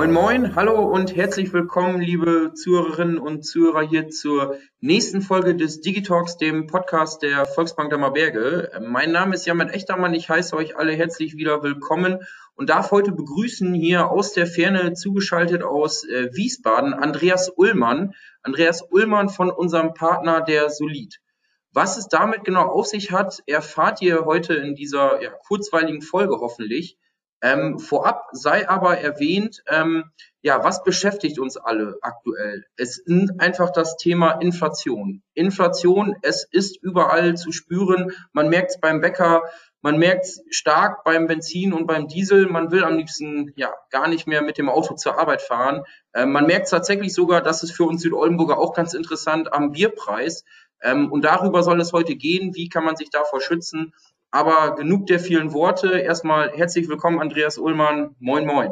Moin, moin, hallo und herzlich willkommen, liebe Zuhörerinnen und Zuhörer hier zur nächsten Folge des Digitalks, dem Podcast der Volksbank Dammerberge. Mein Name ist Jamet Echtermann, ich heiße euch alle herzlich wieder willkommen und darf heute begrüßen hier aus der Ferne zugeschaltet aus äh, Wiesbaden Andreas Ullmann. Andreas Ullmann von unserem Partner der Solid. Was es damit genau auf sich hat, erfahrt ihr heute in dieser ja, kurzweiligen Folge hoffentlich. Ähm, vorab sei aber erwähnt, ähm, ja, was beschäftigt uns alle aktuell? Es ist einfach das Thema Inflation. Inflation, es ist überall zu spüren. Man merkt es beim Bäcker, man merkt es stark beim Benzin und beim Diesel. Man will am liebsten ja gar nicht mehr mit dem Auto zur Arbeit fahren. Ähm, man merkt tatsächlich sogar, dass es für uns Südoldenburger auch ganz interessant am Bierpreis. Ähm, und darüber soll es heute gehen. Wie kann man sich davor schützen? Aber genug der vielen Worte. Erstmal herzlich willkommen, Andreas Ullmann. Moin, moin.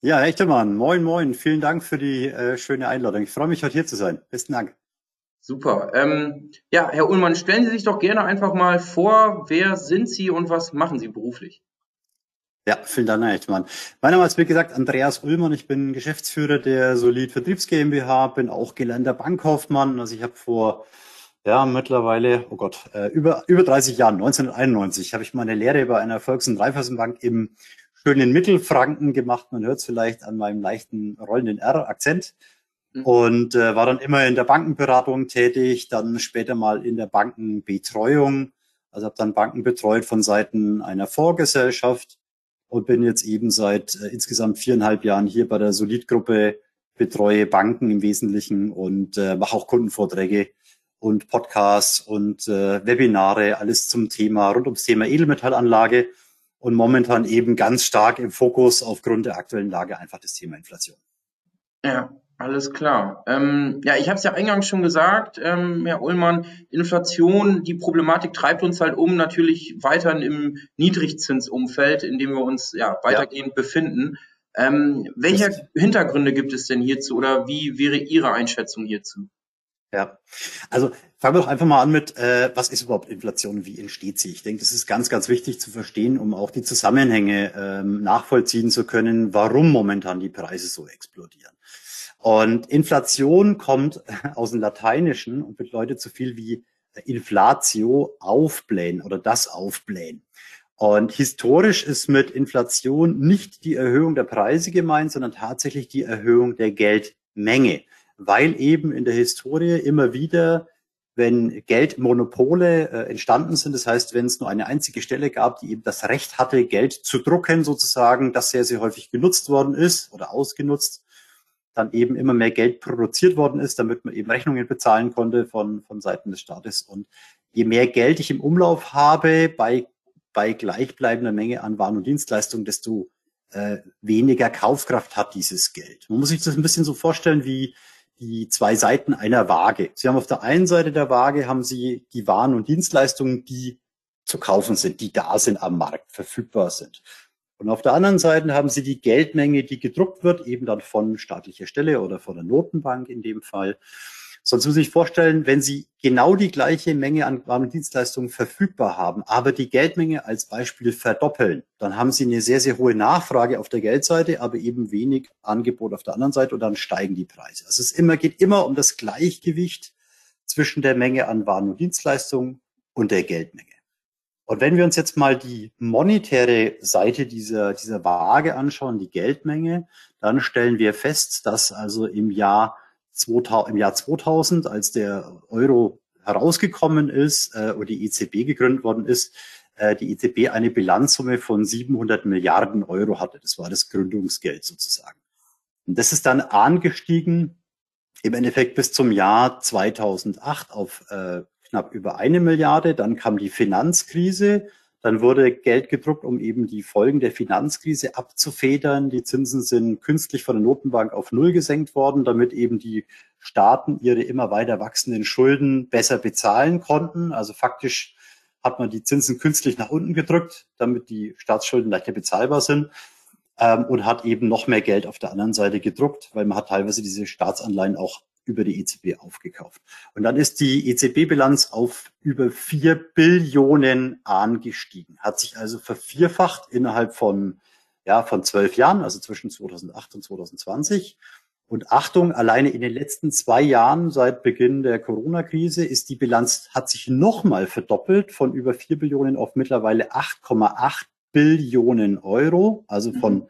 Ja, Echtemann, moin, moin. Vielen Dank für die äh, schöne Einladung. Ich freue mich, heute hier zu sein. Besten Dank. Super. Ähm, ja, Herr Ullmann, stellen Sie sich doch gerne einfach mal vor, wer sind Sie und was machen Sie beruflich? Ja, vielen Dank, Herr Echtmann. Mein Name ist, wie gesagt, Andreas Ullmann. Ich bin Geschäftsführer der Solid Vertriebs GmbH, bin auch gelernter Bankkaufmann. Also ich habe vor ja, mittlerweile, oh Gott, äh, über, über 30 Jahren, 1991, habe ich meine Lehre bei einer Volks- und Raiffeisenbank im schönen Mittelfranken gemacht. Man hört es vielleicht an meinem leichten rollenden R-Akzent. Mhm. Und äh, war dann immer in der Bankenberatung tätig, dann später mal in der Bankenbetreuung. Also habe dann Banken betreut von Seiten einer Vorgesellschaft und bin jetzt eben seit äh, insgesamt viereinhalb Jahren hier bei der Solid-Gruppe, betreue Banken im Wesentlichen und äh, mache auch Kundenvorträge und Podcasts und äh, Webinare, alles zum Thema, rund ums Thema Edelmetallanlage und momentan eben ganz stark im Fokus aufgrund der aktuellen Lage einfach das Thema Inflation. Ja, alles klar. Ähm, ja, ich habe es ja eingangs schon gesagt, ähm, Herr Ullmann, Inflation, die Problematik treibt uns halt um, natürlich weiterhin im Niedrigzinsumfeld, in dem wir uns ja weitergehend ja. befinden. Ähm, welche Hintergründe gibt es denn hierzu oder wie wäre Ihre Einschätzung hierzu? Ja, also fangen wir doch einfach mal an mit, äh, was ist überhaupt Inflation, wie entsteht sie? Ich denke, das ist ganz, ganz wichtig zu verstehen, um auch die Zusammenhänge ähm, nachvollziehen zu können, warum momentan die Preise so explodieren. Und Inflation kommt aus dem Lateinischen und bedeutet so viel wie Inflatio, aufblähen oder das Aufblähen. Und historisch ist mit Inflation nicht die Erhöhung der Preise gemeint, sondern tatsächlich die Erhöhung der Geldmenge weil eben in der Historie immer wieder, wenn Geldmonopole äh, entstanden sind, das heißt, wenn es nur eine einzige Stelle gab, die eben das Recht hatte, Geld zu drucken sozusagen, das sehr, sehr häufig genutzt worden ist oder ausgenutzt, dann eben immer mehr Geld produziert worden ist, damit man eben Rechnungen bezahlen konnte von, von Seiten des Staates. Und je mehr Geld ich im Umlauf habe bei, bei gleichbleibender Menge an Waren und Dienstleistungen, desto äh, weniger Kaufkraft hat dieses Geld. Man muss sich das ein bisschen so vorstellen wie die zwei Seiten einer Waage. Sie haben auf der einen Seite der Waage haben Sie die Waren und Dienstleistungen, die zu kaufen sind, die da sind am Markt, verfügbar sind. Und auf der anderen Seite haben Sie die Geldmenge, die gedruckt wird, eben dann von staatlicher Stelle oder von der Notenbank in dem Fall. Sonst muss ich vorstellen, wenn Sie genau die gleiche Menge an Waren und Dienstleistungen verfügbar haben, aber die Geldmenge als Beispiel verdoppeln, dann haben Sie eine sehr, sehr hohe Nachfrage auf der Geldseite, aber eben wenig Angebot auf der anderen Seite und dann steigen die Preise. Also es immer, geht immer um das Gleichgewicht zwischen der Menge an Waren und Dienstleistungen und der Geldmenge. Und wenn wir uns jetzt mal die monetäre Seite dieser, dieser Waage anschauen, die Geldmenge, dann stellen wir fest, dass also im Jahr 2000, im Jahr 2000, als der Euro herausgekommen ist äh, oder die EZB gegründet worden ist, äh, die EZB eine Bilanzsumme von 700 Milliarden Euro hatte. Das war das Gründungsgeld sozusagen. Und das ist dann angestiegen im Endeffekt bis zum Jahr 2008 auf äh, knapp über eine Milliarde. Dann kam die Finanzkrise dann wurde Geld gedruckt, um eben die Folgen der Finanzkrise abzufedern. Die Zinsen sind künstlich von der Notenbank auf Null gesenkt worden, damit eben die Staaten ihre immer weiter wachsenden Schulden besser bezahlen konnten. Also faktisch hat man die Zinsen künstlich nach unten gedrückt, damit die Staatsschulden leichter bezahlbar sind. Ähm, und hat eben noch mehr Geld auf der anderen Seite gedruckt, weil man hat teilweise diese Staatsanleihen auch über die EZB aufgekauft. Und dann ist die EZB-Bilanz auf über vier Billionen angestiegen, hat sich also vervierfacht innerhalb von ja, von zwölf Jahren, also zwischen 2008 und 2020. Und Achtung, alleine in den letzten zwei Jahren seit Beginn der Corona-Krise ist die Bilanz, hat sich nochmal verdoppelt von über vier Billionen auf mittlerweile 8,8 Billionen Euro, also von mhm.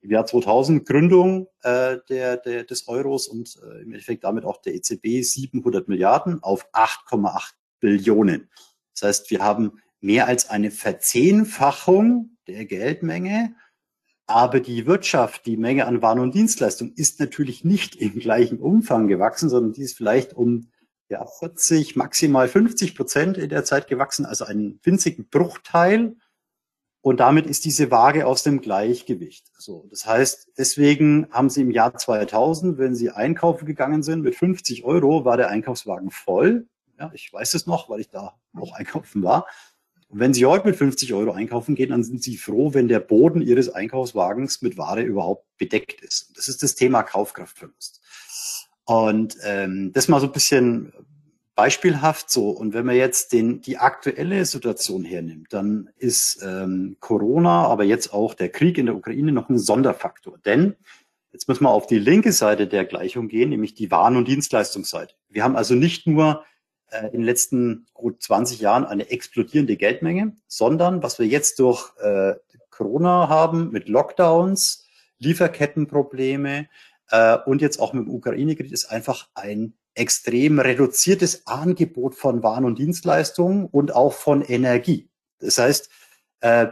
Im Jahr 2000 Gründung äh, der, der, des Euros und äh, im Endeffekt damit auch der EZB 700 Milliarden auf 8,8 Billionen. Das heißt, wir haben mehr als eine Verzehnfachung der Geldmenge aber die Wirtschaft, die Menge an Waren und Dienstleistungen ist natürlich nicht im gleichen Umfang gewachsen, sondern die ist vielleicht um ja, 40, maximal 50 Prozent in der Zeit gewachsen, also einen winzigen Bruchteil. Und damit ist diese Waage aus dem Gleichgewicht. So, das heißt, deswegen haben Sie im Jahr 2000, wenn Sie einkaufen gegangen sind mit 50 Euro, war der Einkaufswagen voll. Ja, ich weiß es noch, weil ich da auch einkaufen war. Und wenn Sie heute mit 50 Euro einkaufen gehen, dann sind Sie froh, wenn der Boden Ihres Einkaufswagens mit Ware überhaupt bedeckt ist. Das ist das Thema Kaufkraftverlust. Und ähm, das mal so ein bisschen beispielhaft so. Und wenn man jetzt den, die aktuelle Situation hernimmt, dann ist ähm, Corona, aber jetzt auch der Krieg in der Ukraine noch ein Sonderfaktor. Denn jetzt müssen wir auf die linke Seite der Gleichung gehen, nämlich die Waren- und Dienstleistungsseite. Wir haben also nicht nur äh, in den letzten gut 20 Jahren eine explodierende Geldmenge, sondern was wir jetzt durch äh, Corona haben mit Lockdowns, Lieferkettenprobleme äh, und jetzt auch mit dem Ukraine-Krieg ist einfach ein extrem reduziertes Angebot von Waren und Dienstleistungen und auch von Energie. Das heißt, äh,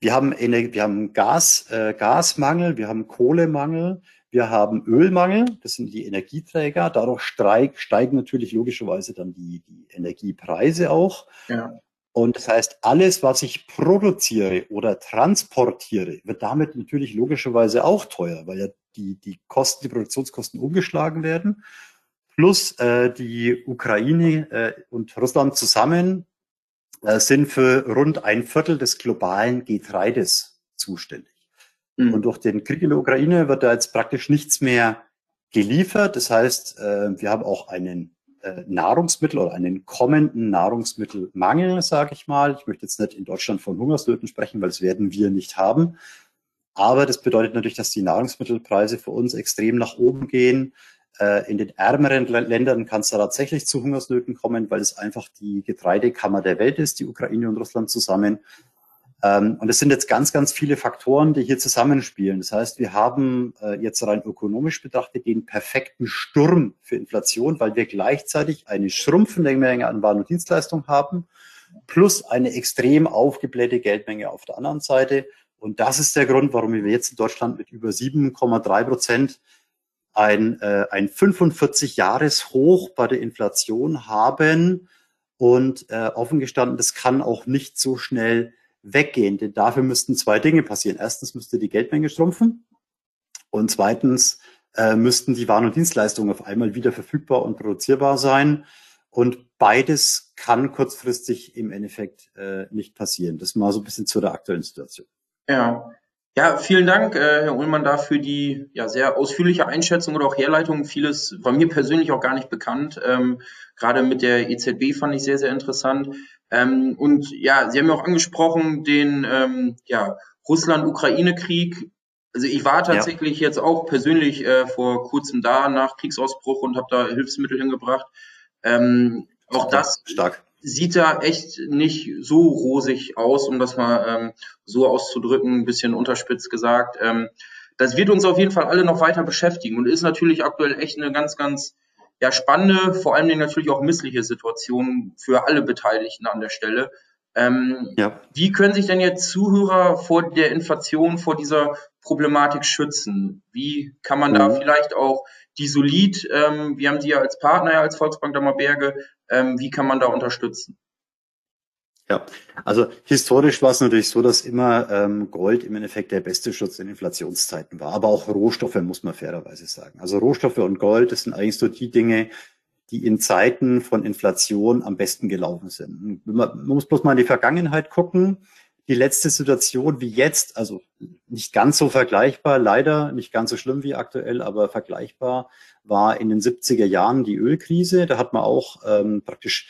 wir haben, Ener wir haben Gas, äh, Gasmangel, wir haben Kohlemangel, wir haben Ölmangel, das sind die Energieträger. Dadurch steig, steigen natürlich logischerweise dann die, die Energiepreise auch. Ja. Und das heißt, alles, was ich produziere oder transportiere, wird damit natürlich logischerweise auch teuer, weil ja die, die Kosten, die Produktionskosten umgeschlagen werden. Plus äh, die Ukraine äh, und Russland zusammen äh, sind für rund ein Viertel des globalen Getreides zuständig. Mhm. Und durch den Krieg in der Ukraine wird da jetzt praktisch nichts mehr geliefert. Das heißt, äh, wir haben auch einen äh, Nahrungsmittel oder einen kommenden Nahrungsmittelmangel, sage ich mal. Ich möchte jetzt nicht in Deutschland von Hungersnöten sprechen, weil das werden wir nicht haben. Aber das bedeutet natürlich, dass die Nahrungsmittelpreise für uns extrem nach oben gehen. Äh, in den ärmeren Ländern kann es tatsächlich zu Hungersnöten kommen, weil es einfach die Getreidekammer der Welt ist, die Ukraine und Russland zusammen. Ähm, und es sind jetzt ganz, ganz viele Faktoren, die hier zusammenspielen. Das heißt, wir haben äh, jetzt rein ökonomisch betrachtet den perfekten Sturm für Inflation, weil wir gleichzeitig eine schrumpfende Menge an Waren und Dienstleistungen haben, plus eine extrem aufgeblähte Geldmenge auf der anderen Seite. Und das ist der Grund, warum wir jetzt in Deutschland mit über 7,3 Prozent ein, äh, ein 45-Jahres-Hoch bei der Inflation haben. Und äh, offen gestanden, das kann auch nicht so schnell weggehen. Denn dafür müssten zwei Dinge passieren. Erstens müsste die Geldmenge schrumpfen und zweitens äh, müssten die Waren und Dienstleistungen auf einmal wieder verfügbar und produzierbar sein. Und beides kann kurzfristig im Endeffekt äh, nicht passieren. Das mal so ein bisschen zu der aktuellen Situation. Ja, ja, vielen Dank, äh, Herr Ullmann, dafür die ja, sehr ausführliche Einschätzung oder auch Herleitung. Vieles war mir persönlich auch gar nicht bekannt. Ähm, gerade mit der EZB fand ich sehr, sehr interessant. Ähm, und ja, Sie haben ja auch angesprochen, den ähm, ja, Russland-Ukraine-Krieg. Also ich war tatsächlich ja. jetzt auch persönlich äh, vor kurzem da nach Kriegsausbruch und habe da Hilfsmittel hingebracht. Ähm, auch das Stark sieht da echt nicht so rosig aus, um das mal ähm, so auszudrücken, ein bisschen unterspitzt gesagt. Ähm, das wird uns auf jeden Fall alle noch weiter beschäftigen und ist natürlich aktuell echt eine ganz, ganz ja, spannende, vor allen Dingen natürlich auch missliche Situation für alle Beteiligten an der Stelle. Ähm, ja. Wie können sich denn jetzt Zuhörer vor der Inflation, vor dieser Problematik schützen? Wie kann man mhm. da vielleicht auch die Solid, ähm, wir haben Sie ja als Partner, als Volksbank Dammerberge, ähm, wie kann man da unterstützen? Ja, also historisch war es natürlich so, dass immer ähm, Gold im Endeffekt der beste Schutz in Inflationszeiten war. Aber auch Rohstoffe, muss man fairerweise sagen. Also Rohstoffe und Gold, das sind eigentlich so die Dinge, die in Zeiten von Inflation am besten gelaufen sind. Man, man muss bloß mal in die Vergangenheit gucken. Die letzte Situation wie jetzt, also nicht ganz so vergleichbar, leider nicht ganz so schlimm wie aktuell, aber vergleichbar, war in den 70er Jahren die Ölkrise. Da hat man auch ähm, praktisch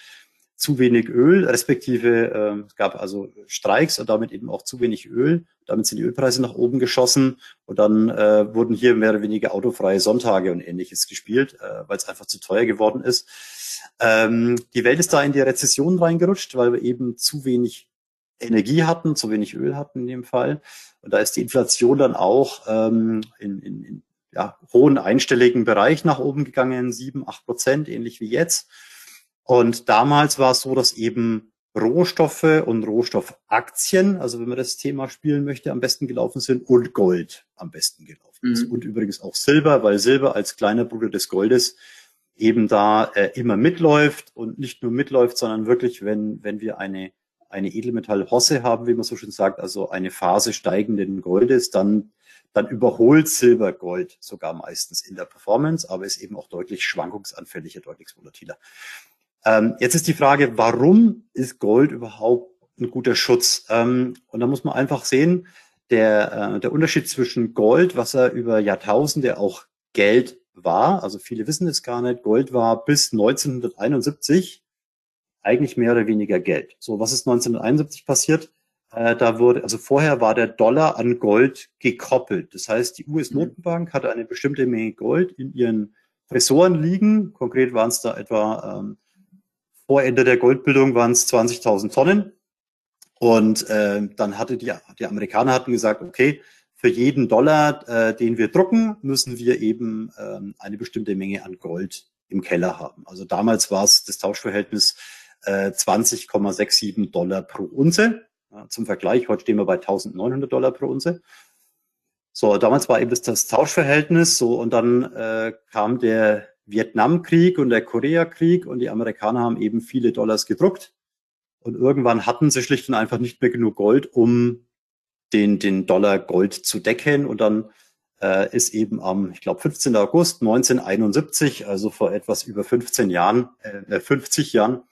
zu wenig Öl, respektive äh, es gab also Streiks und damit eben auch zu wenig Öl. Damit sind die Ölpreise nach oben geschossen und dann äh, wurden hier mehr oder weniger autofreie Sonntage und ähnliches gespielt, äh, weil es einfach zu teuer geworden ist. Ähm, die Welt ist da in die Rezession reingerutscht, weil wir eben zu wenig Energie hatten, zu wenig Öl hatten in dem Fall. Und da ist die Inflation dann auch ähm, in, in, in ja, hohen einstelligen Bereich nach oben gegangen, sieben, acht Prozent, ähnlich wie jetzt. Und damals war es so, dass eben Rohstoffe und Rohstoffaktien, also wenn man das Thema spielen möchte, am besten gelaufen sind und Gold am besten gelaufen mhm. ist. Und übrigens auch Silber, weil Silber als kleiner Bruder des Goldes eben da äh, immer mitläuft und nicht nur mitläuft, sondern wirklich, wenn, wenn wir eine, eine Edelmetall-Hosse haben, wie man so schön sagt, also eine Phase steigenden Goldes, dann, dann überholt Silber Gold sogar meistens in der Performance, aber ist eben auch deutlich schwankungsanfälliger, deutlich volatiler. Ähm, jetzt ist die Frage, warum ist Gold überhaupt ein guter Schutz? Ähm, und da muss man einfach sehen, der, äh, der Unterschied zwischen Gold, was er über Jahrtausende auch Geld war, also viele wissen es gar nicht, Gold war bis 1971 eigentlich mehr oder weniger Geld. So, was ist 1971 passiert? Äh, da wurde, also vorher war der Dollar an Gold gekoppelt. Das heißt, die US-Notenbank hatte eine bestimmte Menge Gold in ihren Tresoren liegen. Konkret waren es da etwa ähm, vor Ende der Goldbildung waren es 20.000 Tonnen. Und äh, dann hatte die, die Amerikaner hatten gesagt, okay, für jeden Dollar, äh, den wir drucken, müssen wir eben ähm, eine bestimmte Menge an Gold im Keller haben. Also damals war es das Tauschverhältnis äh, 20,67 Dollar pro Unze. Ja, zum Vergleich, heute stehen wir bei 1900 Dollar pro Unze. So, damals war eben das, das Tauschverhältnis so und dann äh, kam der Vietnamkrieg und der Koreakrieg und die Amerikaner haben eben viele Dollars gedruckt. Und irgendwann hatten sie schlicht und einfach nicht mehr genug Gold, um den, den Dollar Gold zu decken. Und dann äh, ist eben am, ich glaube, 15. August 1971, also vor etwas über 15 Jahren, äh, 50 Jahren,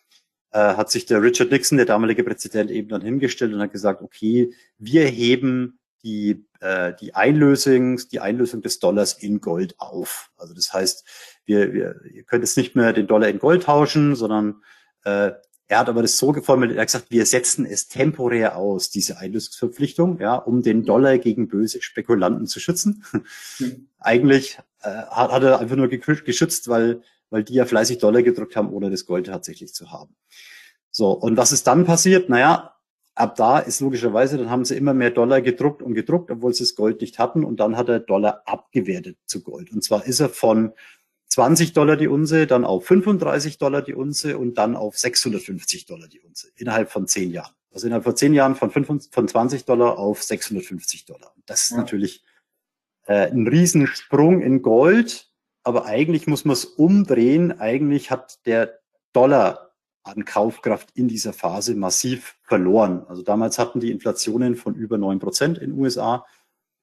äh, hat sich der Richard Nixon, der damalige Präsident, eben dann hingestellt und hat gesagt, okay, wir heben die, äh, die Einlösung, die Einlösung des Dollars in Gold auf. Also das heißt, wir, wir, ihr könnt jetzt nicht mehr den Dollar in Gold tauschen, sondern äh, er hat aber das so geformuliert, er hat gesagt, wir setzen es temporär aus, diese Einlösungsverpflichtung, ja, um den Dollar gegen böse Spekulanten zu schützen. Mhm. Eigentlich äh, hat, hat er einfach nur geschützt, weil, weil die ja fleißig Dollar gedruckt haben, ohne das Gold tatsächlich zu haben. So, und was ist dann passiert? Naja, ab da ist logischerweise, dann haben sie immer mehr Dollar gedruckt und gedruckt, obwohl sie das Gold nicht hatten. Und dann hat der Dollar abgewertet zu Gold. Und zwar ist er von 20 Dollar die Unze, dann auf 35 Dollar die Unze und dann auf 650 Dollar die Unze innerhalb von zehn Jahren. Also innerhalb von zehn Jahren von, 5, von 20 Dollar auf 650 Dollar. Das ist ja. natürlich äh, ein Riesensprung in Gold, aber eigentlich muss man es umdrehen. Eigentlich hat der Dollar an Kaufkraft in dieser Phase massiv verloren. Also damals hatten die Inflationen von über neun Prozent in den USA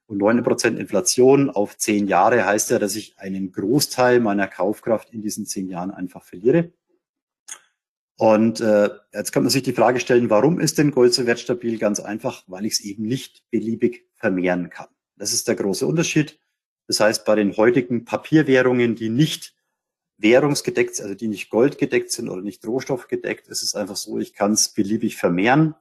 und neun Prozent Inflation auf zehn Jahre heißt ja, dass ich einen Großteil meiner Kaufkraft in diesen zehn Jahren einfach verliere. Und äh, jetzt kann man sich die Frage stellen, warum ist denn Gold so wertstabil? Ganz einfach, weil ich es eben nicht beliebig vermehren kann. Das ist der große Unterschied. Das heißt, bei den heutigen Papierwährungen, die nicht währungsgedeckt, also die nicht goldgedeckt sind oder nicht rohstoffgedeckt, ist es einfach so, ich kann es beliebig vermehren.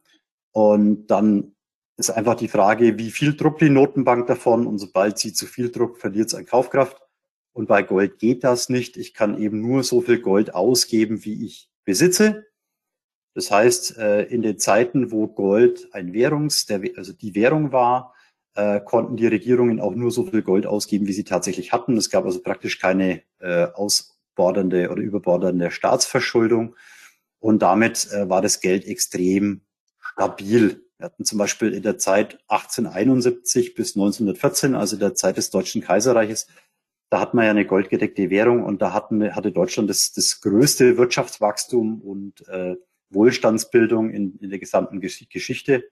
Und dann ist einfach die Frage, wie viel druckt die Notenbank davon? Und sobald sie zu viel druckt, verliert es an Kaufkraft. Und bei Gold geht das nicht. Ich kann eben nur so viel Gold ausgeben, wie ich besitze. Das heißt, äh, in den Zeiten, wo Gold ein Währungs, also die Währung war, äh, konnten die Regierungen auch nur so viel Gold ausgeben, wie sie tatsächlich hatten. Es gab also praktisch keine äh, Aus bordernde oder überbordernde Staatsverschuldung. Und damit äh, war das Geld extrem stabil. Wir hatten zum Beispiel in der Zeit 1871 bis 1914, also der Zeit des Deutschen Kaiserreiches, da hatten wir ja eine goldgedeckte Währung und da hatten, hatte Deutschland das, das größte Wirtschaftswachstum und äh, Wohlstandsbildung in, in der gesamten Geschichte.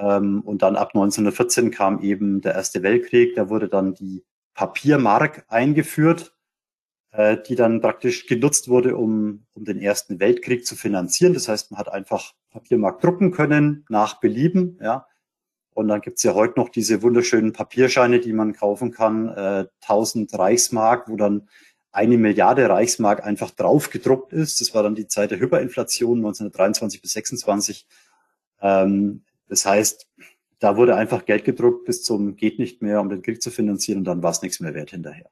Ähm, und dann ab 1914 kam eben der Erste Weltkrieg, da wurde dann die Papiermark eingeführt äh, die dann praktisch genutzt wurde, um, um den Ersten Weltkrieg zu finanzieren. Das heißt, man hat einfach Papiermark drucken können nach Belieben, ja. Und dann gibt's ja heute noch diese wunderschönen Papierscheine, die man kaufen kann, äh, 1000 Reichsmark, wo dann eine Milliarde Reichsmark einfach draufgedruckt ist. Das war dann die Zeit der Hyperinflation 1923 bis 26. Ähm, das heißt, da wurde einfach Geld gedruckt bis zum geht nicht mehr, um den Krieg zu finanzieren und dann war es nichts mehr wert hinterher.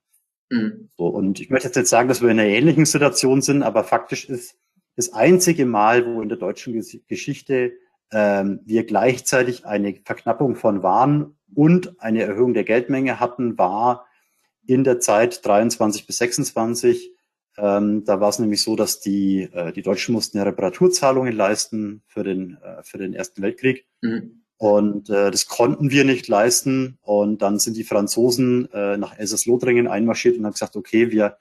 Mhm. So, und ich möchte jetzt nicht sagen, dass wir in einer ähnlichen Situation sind, aber faktisch ist das einzige Mal, wo in der deutschen Geschichte ähm, wir gleichzeitig eine Verknappung von Waren und eine Erhöhung der Geldmenge hatten, war in der Zeit 23 bis 26. Ähm, da war es nämlich so, dass die, äh, die Deutschen mussten ja Reparaturzahlungen leisten für den, äh, für den Ersten Weltkrieg. Mhm. Und äh, das konnten wir nicht leisten. Und dann sind die Franzosen äh, nach Elsass-Lothringen einmarschiert und haben gesagt, okay, wir,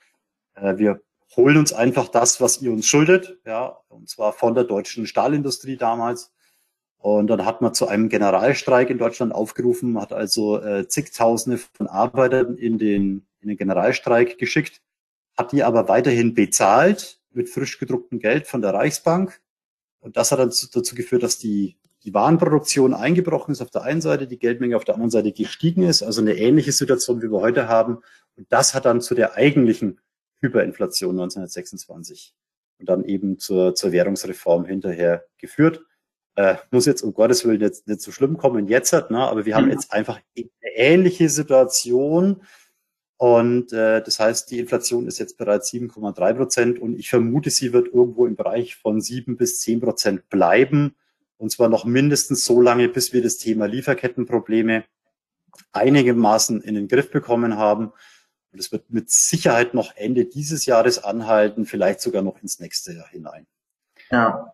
äh, wir holen uns einfach das, was ihr uns schuldet, ja, und zwar von der deutschen Stahlindustrie damals. Und dann hat man zu einem Generalstreik in Deutschland aufgerufen, hat also äh, zigtausende von Arbeitern in den, in den Generalstreik geschickt, hat die aber weiterhin bezahlt mit frisch gedrucktem Geld von der Reichsbank. Und das hat dann dazu geführt, dass die die Warenproduktion eingebrochen ist auf der einen Seite, die Geldmenge auf der anderen Seite gestiegen ist, also eine ähnliche Situation, wie wir heute haben. Und das hat dann zu der eigentlichen Hyperinflation 1926 und dann eben zur, zur Währungsreform hinterher geführt. Äh, muss jetzt um Gottes Willen jetzt nicht so schlimm kommen jetzt, ne? aber wir haben mhm. jetzt einfach eine ähnliche Situation. Und äh, das heißt, die Inflation ist jetzt bereits 7,3 Prozent und ich vermute, sie wird irgendwo im Bereich von 7 bis 10 Prozent bleiben. Und zwar noch mindestens so lange, bis wir das Thema Lieferkettenprobleme einigermaßen in den Griff bekommen haben. Und es wird mit Sicherheit noch Ende dieses Jahres anhalten, vielleicht sogar noch ins nächste Jahr hinein. Ja.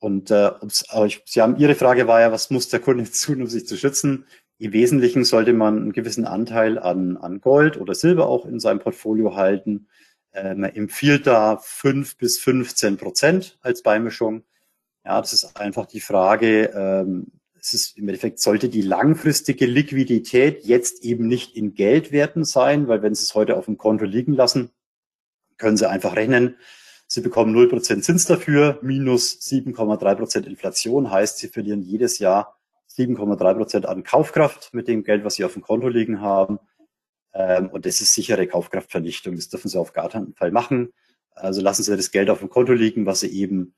Und äh, aber ich, Sie haben Ihre Frage war ja, was muss der Kunde tun, um sich zu schützen? Im Wesentlichen sollte man einen gewissen Anteil an, an Gold oder Silber auch in seinem Portfolio halten. Man empfiehlt da fünf bis 15 Prozent als Beimischung. Ja, das ist einfach die Frage, ähm, es ist im Endeffekt sollte die langfristige Liquidität jetzt eben nicht in Geldwerten sein, weil wenn Sie es heute auf dem Konto liegen lassen, können Sie einfach rechnen. Sie bekommen 0% Zins dafür, minus 7,3% Inflation, heißt, Sie verlieren jedes Jahr 7,3% an Kaufkraft mit dem Geld, was Sie auf dem Konto liegen haben. Ähm, und das ist sichere Kaufkraftvernichtung. Das dürfen Sie auf gar keinen Fall machen. Also lassen Sie das Geld auf dem Konto liegen, was Sie eben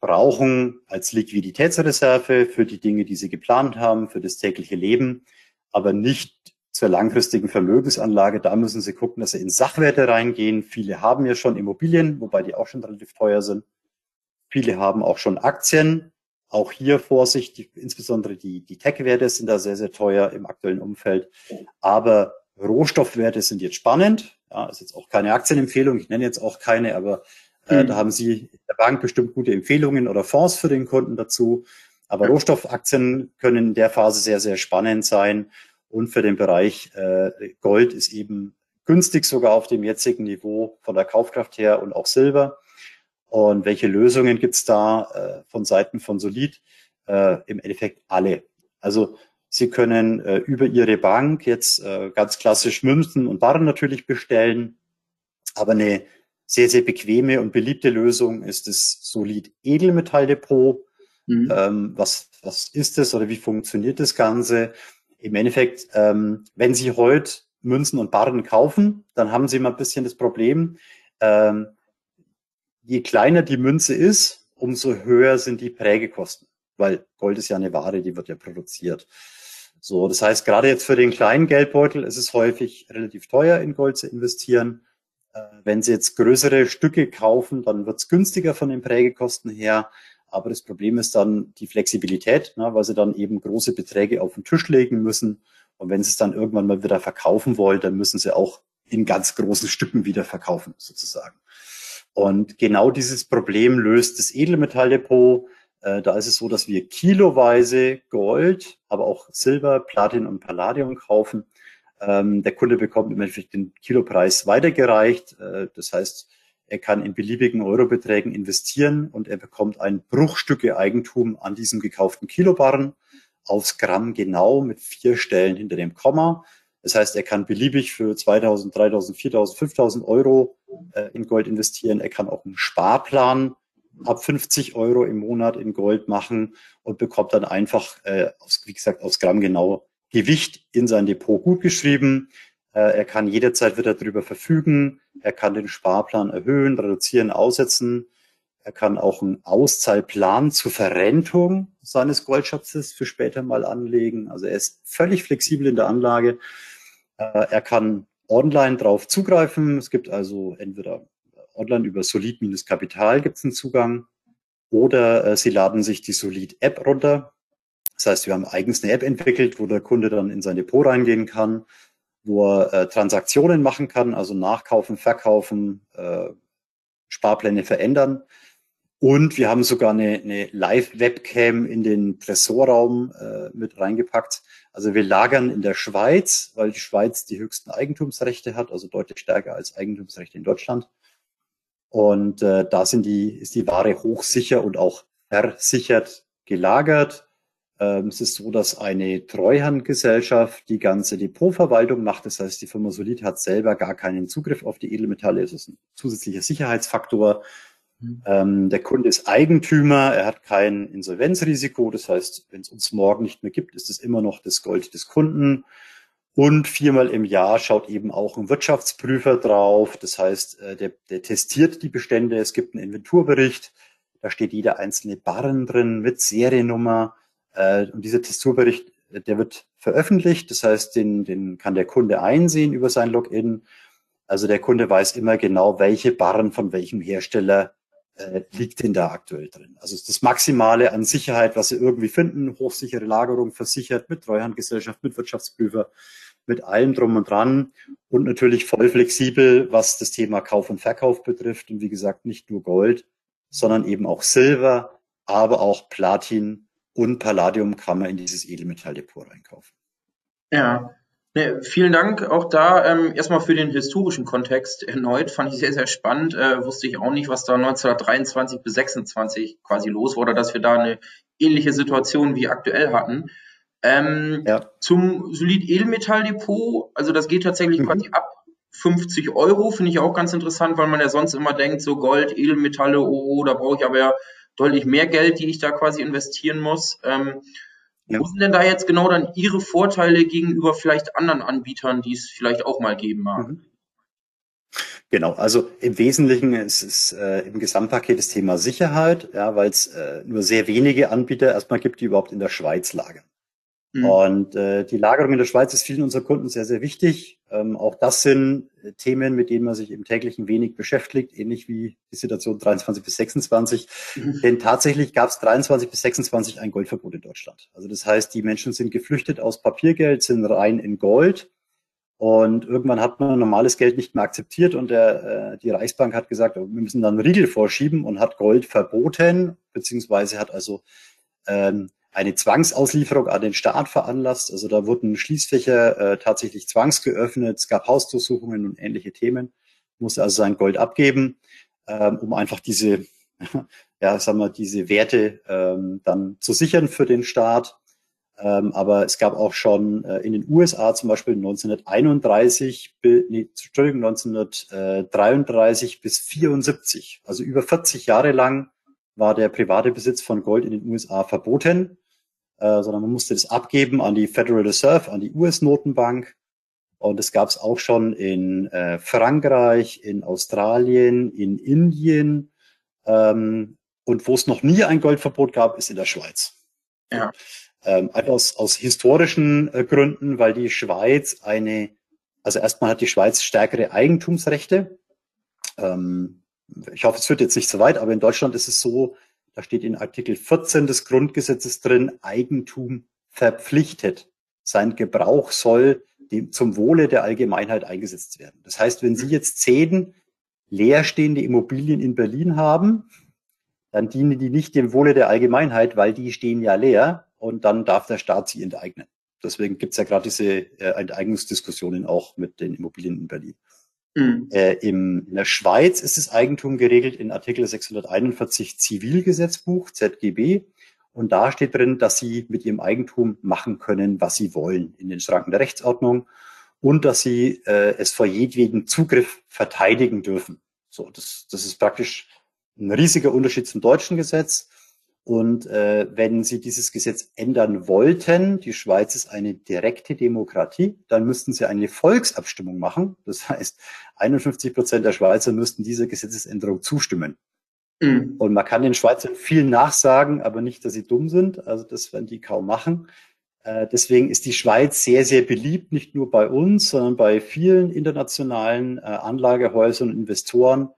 brauchen als Liquiditätsreserve für die Dinge, die sie geplant haben, für das tägliche Leben, aber nicht zur langfristigen Vermögensanlage. Da müssen sie gucken, dass sie in Sachwerte reingehen. Viele haben ja schon Immobilien, wobei die auch schon relativ teuer sind. Viele haben auch schon Aktien. Auch hier Vorsicht, die, insbesondere die, die Tech-Werte sind da sehr, sehr teuer im aktuellen Umfeld. Aber Rohstoffwerte sind jetzt spannend. Ja, ist jetzt auch keine Aktienempfehlung. Ich nenne jetzt auch keine, aber äh, mhm. Da haben Sie in der Bank bestimmt gute Empfehlungen oder Fonds für den Kunden dazu. Aber Rohstoffaktien können in der Phase sehr, sehr spannend sein. Und für den Bereich äh, Gold ist eben günstig sogar auf dem jetzigen Niveau von der Kaufkraft her und auch Silber. Und welche Lösungen gibt's da äh, von Seiten von Solid? Äh, Im Endeffekt alle. Also Sie können äh, über Ihre Bank jetzt äh, ganz klassisch Münzen und Barren natürlich bestellen, aber eine sehr, sehr bequeme und beliebte Lösung ist das Solid Edelmetalldepot. Mhm. Ähm, was, was ist das oder wie funktioniert das Ganze? Im Endeffekt, ähm, wenn Sie heute Münzen und Barren kaufen, dann haben Sie mal ein bisschen das Problem, ähm, je kleiner die Münze ist, umso höher sind die Prägekosten, weil Gold ist ja eine Ware, die wird ja produziert. So, das heißt, gerade jetzt für den kleinen Geldbeutel ist es häufig relativ teuer, in Gold zu investieren. Äh, wenn Sie jetzt größere Stücke kaufen, dann wird es günstiger von den Prägekosten her. Aber das Problem ist dann die Flexibilität, ne, weil Sie dann eben große Beträge auf den Tisch legen müssen. Und wenn Sie es dann irgendwann mal wieder verkaufen wollen, dann müssen Sie auch in ganz großen Stücken wieder verkaufen, sozusagen. Und genau dieses Problem löst das Edelmetalldepot. Äh, da ist es so, dass wir kiloweise Gold, aber auch Silber, Platin und Palladium kaufen ähm, der Kunde bekommt im Endeffekt den Kilopreis weitergereicht. Äh, das heißt, er kann in beliebigen Eurobeträgen investieren und er bekommt ein Bruchstücke Eigentum an diesem gekauften Kilobarren aufs Gramm genau mit vier Stellen hinter dem Komma. Das heißt, er kann beliebig für 2000, 3000, 4000, 5000 Euro äh, in Gold investieren. Er kann auch einen Sparplan ab 50 Euro im Monat in Gold machen und bekommt dann einfach, äh, wie gesagt, aufs Gramm genau Gewicht in sein Depot gut geschrieben. Äh, er kann jederzeit wieder darüber verfügen. Er kann den Sparplan erhöhen, reduzieren, aussetzen. Er kann auch einen Auszahlplan zur Verrentung seines Goldschatzes für später mal anlegen. Also er ist völlig flexibel in der Anlage. Er kann online drauf zugreifen. Es gibt also entweder online über Solid-Kapital gibt es einen Zugang oder äh, Sie laden sich die Solid-App runter. Das heißt, wir haben eigens eine App entwickelt, wo der Kunde dann in sein Depot reingehen kann, wo er äh, Transaktionen machen kann, also nachkaufen, verkaufen, äh, Sparpläne verändern. Und wir haben sogar eine, eine Live-Webcam in den Tresorraum äh, mit reingepackt. Also wir lagern in der Schweiz, weil die Schweiz die höchsten Eigentumsrechte hat, also deutlich stärker als Eigentumsrechte in Deutschland. Und äh, da sind die, ist die Ware hochsicher und auch versichert gelagert. Ähm, es ist so, dass eine Treuhandgesellschaft die ganze Depotverwaltung macht. Das heißt, die Firma Solid hat selber gar keinen Zugriff auf die Edelmetalle. Es ist ein zusätzlicher Sicherheitsfaktor. Mhm. Ähm, der Kunde ist Eigentümer, er hat kein Insolvenzrisiko. Das heißt, wenn es uns morgen nicht mehr gibt, ist es immer noch das Gold des Kunden. Und viermal im Jahr schaut eben auch ein Wirtschaftsprüfer drauf. Das heißt, äh, der, der testiert die Bestände. Es gibt einen Inventurbericht. Da steht jeder einzelne Barren drin mit Seriennummer. Äh, und dieser Testurbericht, äh, der wird veröffentlicht. Das heißt, den, den kann der Kunde einsehen über sein Login. Also der Kunde weiß immer genau, welche Barren von welchem Hersteller äh, liegt denn da aktuell drin. Also das Maximale an Sicherheit, was Sie irgendwie finden, hochsichere Lagerung versichert mit Treuhandgesellschaft, mit Wirtschaftsprüfer mit allem drum und dran und natürlich voll flexibel, was das Thema Kauf und Verkauf betrifft. Und wie gesagt, nicht nur Gold, sondern eben auch Silber, aber auch Platin und Palladium kann man in dieses Edelmetalldepot reinkaufen. Ja, Ne, vielen Dank auch da ähm, erstmal für den historischen Kontext erneut. Fand ich sehr, sehr spannend. Äh, wusste ich auch nicht, was da 1923 bis 26 quasi los wurde, dass wir da eine ähnliche Situation wie aktuell hatten. Ähm, ja. Zum Solid Edelmetalldepot, also das geht tatsächlich mhm. quasi ab 50 Euro, finde ich auch ganz interessant, weil man ja sonst immer denkt, so Gold, Edelmetalle, oh, oh da brauche ich aber ja deutlich mehr Geld, die ich da quasi investieren muss. Ähm, ja. Wo sind denn da jetzt genau dann Ihre Vorteile gegenüber vielleicht anderen Anbietern, die es vielleicht auch mal geben mag? Mhm. Genau, also im Wesentlichen ist es äh, im Gesamtpaket das Thema Sicherheit, ja, weil es äh, nur sehr wenige Anbieter erstmal gibt, die überhaupt in der Schweiz lagern. Mhm. Und äh, die Lagerung in der Schweiz ist vielen unserer Kunden sehr, sehr wichtig. Ähm, auch das sind äh, Themen, mit denen man sich im täglichen wenig beschäftigt, ähnlich wie die Situation 23 bis 26. Mhm. Denn tatsächlich gab es 23 bis 26 ein Goldverbot in Deutschland. Also das heißt, die Menschen sind geflüchtet aus Papiergeld, sind rein in Gold. Und irgendwann hat man normales Geld nicht mehr akzeptiert und der, äh, die Reichsbank hat gesagt, wir müssen dann Riegel vorschieben und hat Gold verboten, beziehungsweise hat also ähm, eine Zwangsauslieferung an den Staat veranlasst. Also da wurden Schließfächer äh, tatsächlich zwangsgeöffnet, es gab Hausdurchsuchungen und ähnliche Themen, musste also sein Gold abgeben, ähm, um einfach diese, ja, sagen wir, diese Werte ähm, dann zu sichern für den Staat. Ähm, aber es gab auch schon äh, in den USA zum Beispiel 1931, nee, Entschuldigung, 1933 bis 74, also über 40 Jahre lang war der private Besitz von Gold in den USA verboten äh, sondern man musste das abgeben an die Federal Reserve, an die US-Notenbank. Und das gab es auch schon in äh, Frankreich, in Australien, in Indien. Ähm, und wo es noch nie ein Goldverbot gab, ist in der Schweiz. Ja. Ähm, einfach aus, aus historischen äh, Gründen, weil die Schweiz eine, also erstmal hat die Schweiz stärkere Eigentumsrechte. Ähm, ich hoffe, es führt jetzt nicht so weit, aber in Deutschland ist es so, da steht in Artikel 14 des Grundgesetzes drin, Eigentum verpflichtet. Sein Gebrauch soll dem, zum Wohle der Allgemeinheit eingesetzt werden. Das heißt, wenn Sie jetzt zehn leerstehende Immobilien in Berlin haben, dann dienen die nicht dem Wohle der Allgemeinheit, weil die stehen ja leer und dann darf der Staat sie enteignen. Deswegen gibt es ja gerade diese äh, Enteignungsdiskussionen auch mit den Immobilien in Berlin. Mhm. Äh, im, in der Schweiz ist das Eigentum geregelt in Artikel 641 Zivilgesetzbuch, ZGB. Und da steht drin, dass sie mit ihrem Eigentum machen können, was sie wollen in den Schranken der Rechtsordnung und dass sie äh, es vor jedweden Zugriff verteidigen dürfen. So, das, das ist praktisch ein riesiger Unterschied zum deutschen Gesetz. Und äh, wenn Sie dieses Gesetz ändern wollten, die Schweiz ist eine direkte Demokratie, dann müssten Sie eine Volksabstimmung machen. Das heißt, 51 Prozent der Schweizer müssten dieser Gesetzesänderung zustimmen. Mhm. Und man kann den Schweizern viel nachsagen, aber nicht, dass sie dumm sind. Also das werden die kaum machen. Äh, deswegen ist die Schweiz sehr, sehr beliebt, nicht nur bei uns, sondern bei vielen internationalen äh, Anlagehäusern und Investoren,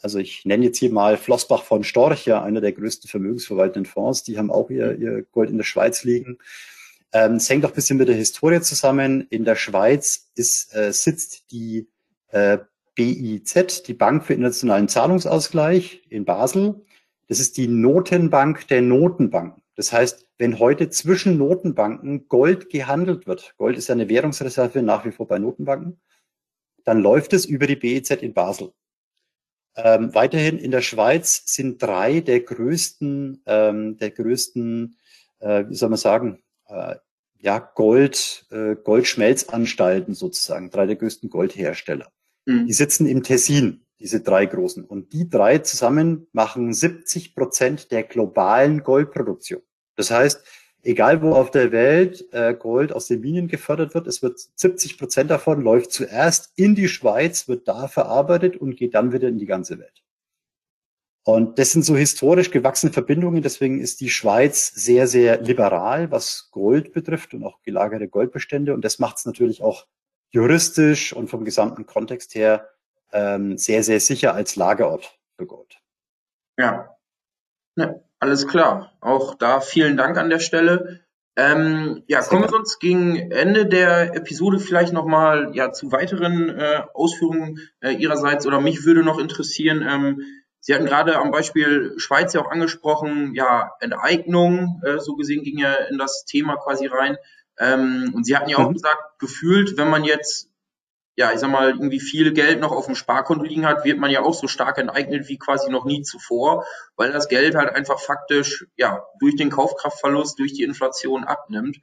also ich nenne jetzt hier mal Flossbach von Storch, ja, einer der größten vermögensverwaltenden Fonds, die haben auch ihr, ihr Gold in der Schweiz liegen. Ähm, es hängt auch ein bisschen mit der Historie zusammen. In der Schweiz ist, äh, sitzt die äh, BIZ, die Bank für internationalen Zahlungsausgleich in Basel. Das ist die Notenbank der Notenbanken. Das heißt, wenn heute zwischen Notenbanken Gold gehandelt wird, Gold ist ja eine Währungsreserve nach wie vor bei Notenbanken, dann läuft es über die BIZ in Basel. Ähm, weiterhin in der Schweiz sind drei der größten, ähm, der größten, äh, wie soll man sagen, äh, ja, Gold, äh, Goldschmelzanstalten sozusagen, drei der größten Goldhersteller. Mhm. Die sitzen im Tessin, diese drei großen. Und die drei zusammen machen 70 Prozent der globalen Goldproduktion. Das heißt, egal wo auf der Welt äh, Gold aus den Minen gefördert wird, es wird 70 Prozent davon läuft zuerst in die Schweiz, wird da verarbeitet und geht dann wieder in die ganze Welt. Und das sind so historisch gewachsene Verbindungen. Deswegen ist die Schweiz sehr, sehr liberal, was Gold betrifft und auch gelagerte Goldbestände. Und das macht es natürlich auch juristisch und vom gesamten Kontext her ähm, sehr, sehr sicher als Lagerort für Gold. Ja. ja. Alles klar. Auch da vielen Dank an der Stelle. Ähm, ja, kommen wir uns gegen Ende der Episode vielleicht nochmal ja, zu weiteren äh, Ausführungen äh, Ihrerseits oder mich würde noch interessieren, ähm, Sie hatten gerade am Beispiel Schweiz ja auch angesprochen, ja, Enteignung, äh, so gesehen ging ja in das Thema quasi rein. Ähm, und Sie hatten ja auch mhm. gesagt, gefühlt, wenn man jetzt ja, ich sag mal, irgendwie viel Geld noch auf dem Sparkonto liegen hat, wird man ja auch so stark enteignet wie quasi noch nie zuvor, weil das Geld halt einfach faktisch, ja, durch den Kaufkraftverlust, durch die Inflation abnimmt.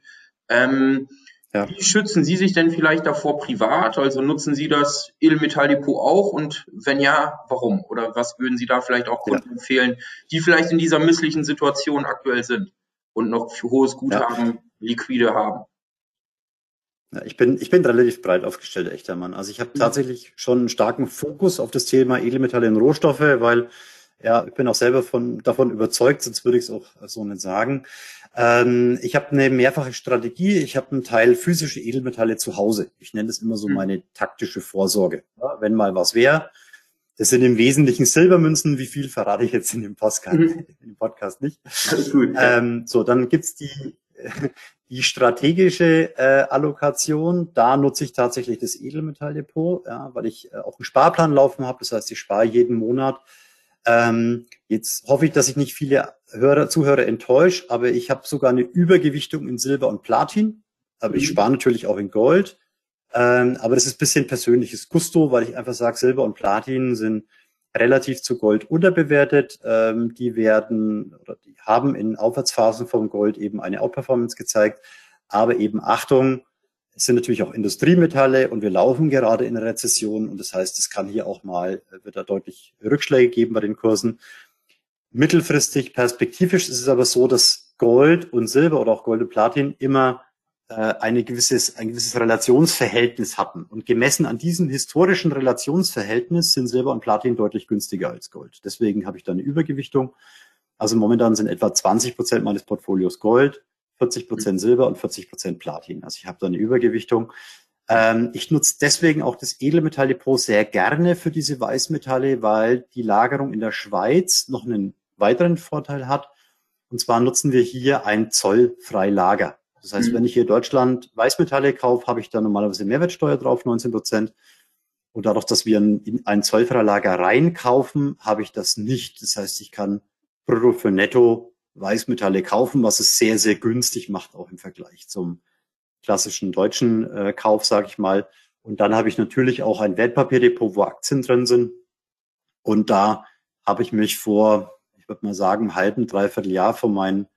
Ähm, ja. Wie schützen Sie sich denn vielleicht davor privat? Also nutzen Sie das Edelmetalldepot auch? Und wenn ja, warum? Oder was würden Sie da vielleicht auch Kunden ja. empfehlen, die vielleicht in dieser misslichen Situation aktuell sind und noch für hohes Guthaben ja. liquide haben? Ja, ich bin, ich bin relativ breit aufgestellt, echter Mann. Also ich habe tatsächlich schon einen starken Fokus auf das Thema Edelmetalle und Rohstoffe, weil ja, ich bin auch selber von, davon überzeugt, sonst würde ich es auch so nicht sagen. Ähm, ich habe eine mehrfache Strategie. Ich habe einen Teil physische Edelmetalle zu Hause. Ich nenne das immer so mhm. meine taktische Vorsorge. Ja, wenn mal was wäre. Das sind im Wesentlichen Silbermünzen. Wie viel verrate ich jetzt in dem Podcast, mhm. im Podcast nicht? Alles gut. Ähm, so, dann gibt's die die strategische äh, Allokation, da nutze ich tatsächlich das Edelmetalldepot, ja, weil ich äh, auch einen Sparplan laufen habe. Das heißt, ich spare jeden Monat. Ähm, jetzt hoffe ich, dass ich nicht viele Hörer, Zuhörer enttäusche, aber ich habe sogar eine Übergewichtung in Silber und Platin. Aber mhm. ich spare natürlich auch in Gold. Ähm, aber das ist bisschen persönliches Gusto, weil ich einfach sage, Silber und Platin sind relativ zu Gold unterbewertet. Ähm, die werden oder die haben in Aufwärtsphasen vom Gold eben eine Outperformance gezeigt. Aber eben Achtung, es sind natürlich auch Industriemetalle und wir laufen gerade in Rezession und das heißt, es kann hier auch mal, wird da deutlich Rückschläge geben bei den Kursen. Mittelfristig, perspektivisch ist es aber so, dass Gold und Silber oder auch Gold und Platin immer äh, eine gewisses, ein gewisses Relationsverhältnis hatten. Und gemessen an diesem historischen Relationsverhältnis sind Silber und Platin deutlich günstiger als Gold. Deswegen habe ich da eine Übergewichtung. Also momentan sind etwa 20 Prozent meines Portfolios Gold, 40 Prozent Silber und 40 Prozent Platin. Also ich habe da eine Übergewichtung. Ähm, ich nutze deswegen auch das Edelmetalldepot sehr gerne für diese Weißmetalle, weil die Lagerung in der Schweiz noch einen weiteren Vorteil hat. Und zwar nutzen wir hier ein Zollfreilager. Das heißt, mhm. wenn ich hier Deutschland Weißmetalle kaufe, habe ich da normalerweise Mehrwertsteuer drauf, 19 Prozent. Und dadurch, dass wir in ein Zollfreilager reinkaufen, habe ich das nicht. Das heißt, ich kann Brutto für Netto Weißmetalle kaufen, was es sehr, sehr günstig macht, auch im Vergleich zum klassischen deutschen äh, Kauf, sage ich mal. Und dann habe ich natürlich auch ein Wertpapierdepot, wo Aktien drin sind. Und da habe ich mich vor, ich würde mal sagen, halben, dreiviertel Jahr von meinen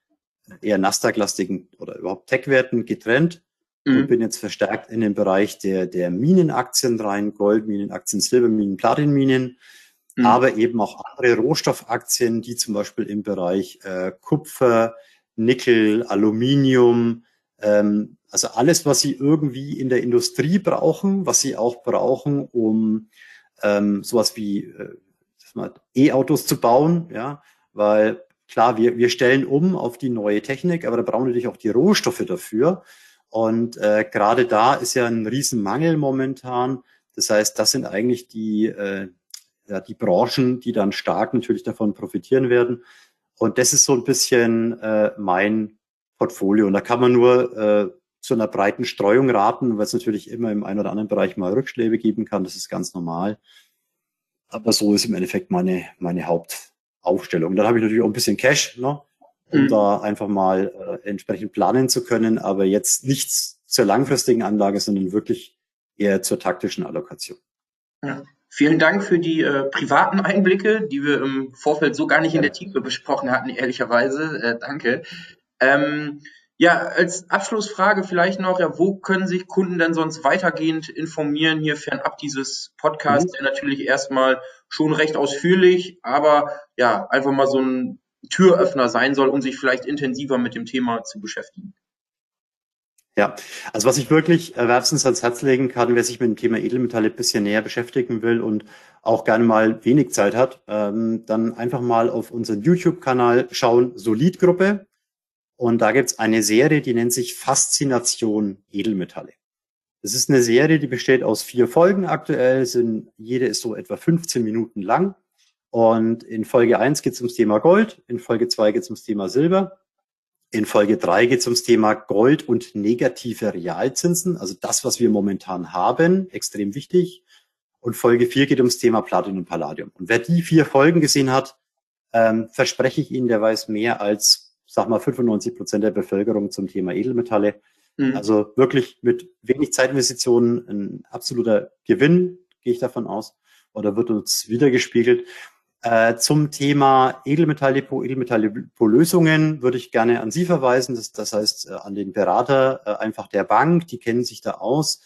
eher Nasdaq-lastigen oder überhaupt Tech-Werten getrennt mhm. und bin jetzt verstärkt in den Bereich der, der Minenaktien rein, Goldminen, Aktien, Silberminen, Platinminen. mhm. aber eben auch andere Rohstoffaktien, die zum Beispiel im Bereich äh, Kupfer, Nickel, Aluminium, ähm, also alles, was Sie irgendwie in der Industrie brauchen, was Sie auch brauchen, um ähm, sowas wie äh, E-Autos zu bauen, ja, weil klar, wir, wir stellen um auf die neue Technik, aber da brauchen wir natürlich auch die Rohstoffe dafür. Und äh, gerade da ist ja ein Riesenmangel momentan. Das heißt, das sind eigentlich die, äh, ja, die Branchen, die dann stark natürlich davon profitieren werden. Und das ist so ein bisschen äh, mein Portfolio. Und da kann man nur äh, zu einer breiten Streuung raten, weil es natürlich immer im einen oder anderen Bereich mal Rückschläge geben kann. Das ist ganz normal. Aber so ist im Endeffekt meine, meine Hauptaufstellung. Dann habe ich natürlich auch ein bisschen Cash, ne, um mhm. da einfach mal äh, entsprechend planen zu können, aber jetzt nichts zur langfristigen Anlage, sondern wirklich eher zur taktischen Allokation. Ja. Vielen Dank für die äh, privaten Einblicke, die wir im Vorfeld so gar nicht in der Tiefe besprochen hatten, ehrlicherweise. Äh, danke. Ähm, ja, als Abschlussfrage vielleicht noch, ja, wo können sich Kunden denn sonst weitergehend informieren, hier fernab dieses Podcasts, mhm. der natürlich erstmal schon recht ausführlich, aber ja, einfach mal so ein Türöffner sein soll, um sich vielleicht intensiver mit dem Thema zu beschäftigen. Ja, also was ich wirklich erwerbstens ans Herz legen kann, wer sich mit dem Thema Edelmetalle ein bisschen näher beschäftigen will und auch gerne mal wenig Zeit hat, ähm, dann einfach mal auf unseren YouTube-Kanal schauen, Solid-Gruppe. Und da gibt's eine Serie, die nennt sich Faszination Edelmetalle. Das ist eine Serie, die besteht aus vier Folgen aktuell, sind, jede ist so etwa 15 Minuten lang. Und in Folge eins geht es ums Thema Gold, in Folge zwei geht es ums Thema Silber, in Folge drei geht es ums Thema Gold und negative Realzinsen, also das, was wir momentan haben, extrem wichtig. Und Folge vier geht ums Thema Platin und Palladium. Und wer die vier Folgen gesehen hat, ähm, verspreche ich Ihnen, der weiß mehr als sag mal, 95 Prozent der Bevölkerung zum Thema Edelmetalle. Mhm. Also wirklich mit wenig Zeitinvestitionen ein absoluter Gewinn, gehe ich davon aus, oder wird uns wiedergespiegelt. Äh, zum Thema Edelmetalldepot, Edelmetalldepot-Lösungen würde ich gerne an Sie verweisen. Das, das heißt, äh, an den Berater äh, einfach der Bank, die kennen sich da aus.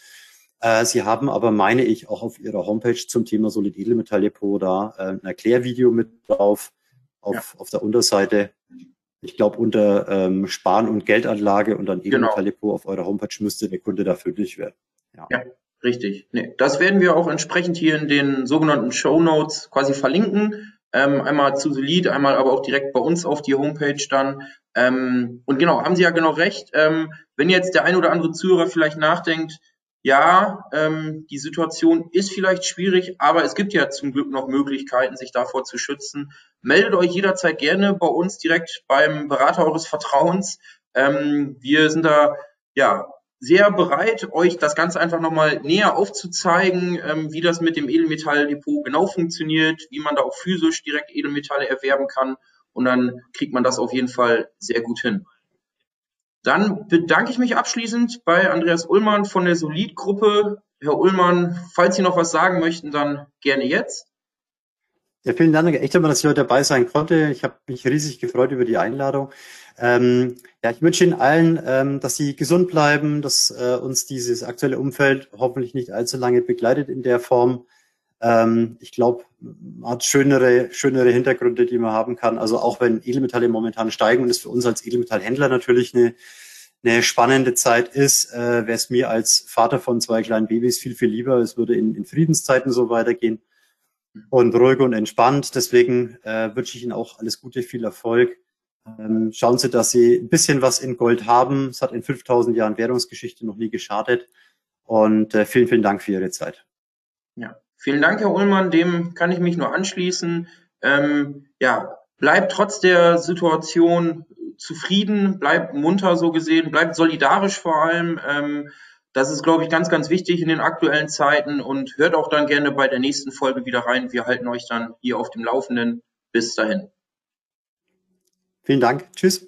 Äh, Sie haben aber, meine ich, auch auf Ihrer Homepage zum Thema Solid Edelmetalldepot da äh, ein Erklärvideo mit drauf auf, ja. auf der Unterseite ich glaube, unter ähm, Sparen und Geldanlage und dann Edelmetalldepot genau. auf eurer Homepage müsste der Kunde da fündig werden. Ja. ja, richtig. Nee, das werden wir auch entsprechend hier in den sogenannten Show Notes quasi verlinken. Ähm, einmal zu Solid, einmal aber auch direkt bei uns auf die Homepage dann. Ähm, und genau, haben Sie ja genau recht. Ähm, wenn jetzt der ein oder andere Zuhörer vielleicht nachdenkt, ja, ähm, die Situation ist vielleicht schwierig, aber es gibt ja zum Glück noch Möglichkeiten, sich davor zu schützen. Meldet euch jederzeit gerne bei uns direkt beim Berater eures Vertrauens. Ähm, wir sind da ja sehr bereit, euch das Ganze einfach nochmal näher aufzuzeigen, ähm, wie das mit dem Edelmetalldepot genau funktioniert, wie man da auch physisch direkt Edelmetalle erwerben kann. Und dann kriegt man das auf jeden Fall sehr gut hin. Dann bedanke ich mich abschließend bei Andreas Ullmann von der Solid-Gruppe. Herr Ullmann, falls Sie noch was sagen möchten, dann gerne jetzt. Ja, vielen Dank. Echt einmal, dass ich heute dabei sein konnte. Ich habe mich riesig gefreut über die Einladung. Ähm, ja, ich wünsche Ihnen allen, ähm, dass Sie gesund bleiben, dass äh, uns dieses aktuelle Umfeld hoffentlich nicht allzu lange begleitet in der Form. Ähm, ich glaube, man hat schönere, schönere Hintergründe, die man haben kann. Also auch wenn Edelmetalle momentan steigen und es für uns als Edelmetallhändler natürlich eine, eine spannende Zeit ist, äh, wäre es mir als Vater von zwei kleinen Babys viel, viel lieber. Es würde in, in Friedenszeiten so weitergehen und ruhig und entspannt. Deswegen äh, wünsche ich Ihnen auch alles Gute, viel Erfolg. Ähm, schauen Sie, dass Sie ein bisschen was in Gold haben. Es hat in 5000 Jahren Währungsgeschichte noch nie geschadet. Und äh, vielen, vielen Dank für Ihre Zeit. Ja, Vielen Dank, Herr Ullmann, dem kann ich mich nur anschließen. Ähm, ja, bleibt trotz der Situation zufrieden, bleibt munter so gesehen, bleibt solidarisch vor allem. Ähm, das ist, glaube ich, ganz, ganz wichtig in den aktuellen Zeiten und hört auch dann gerne bei der nächsten Folge wieder rein. Wir halten euch dann hier auf dem Laufenden. Bis dahin. Vielen Dank. Tschüss.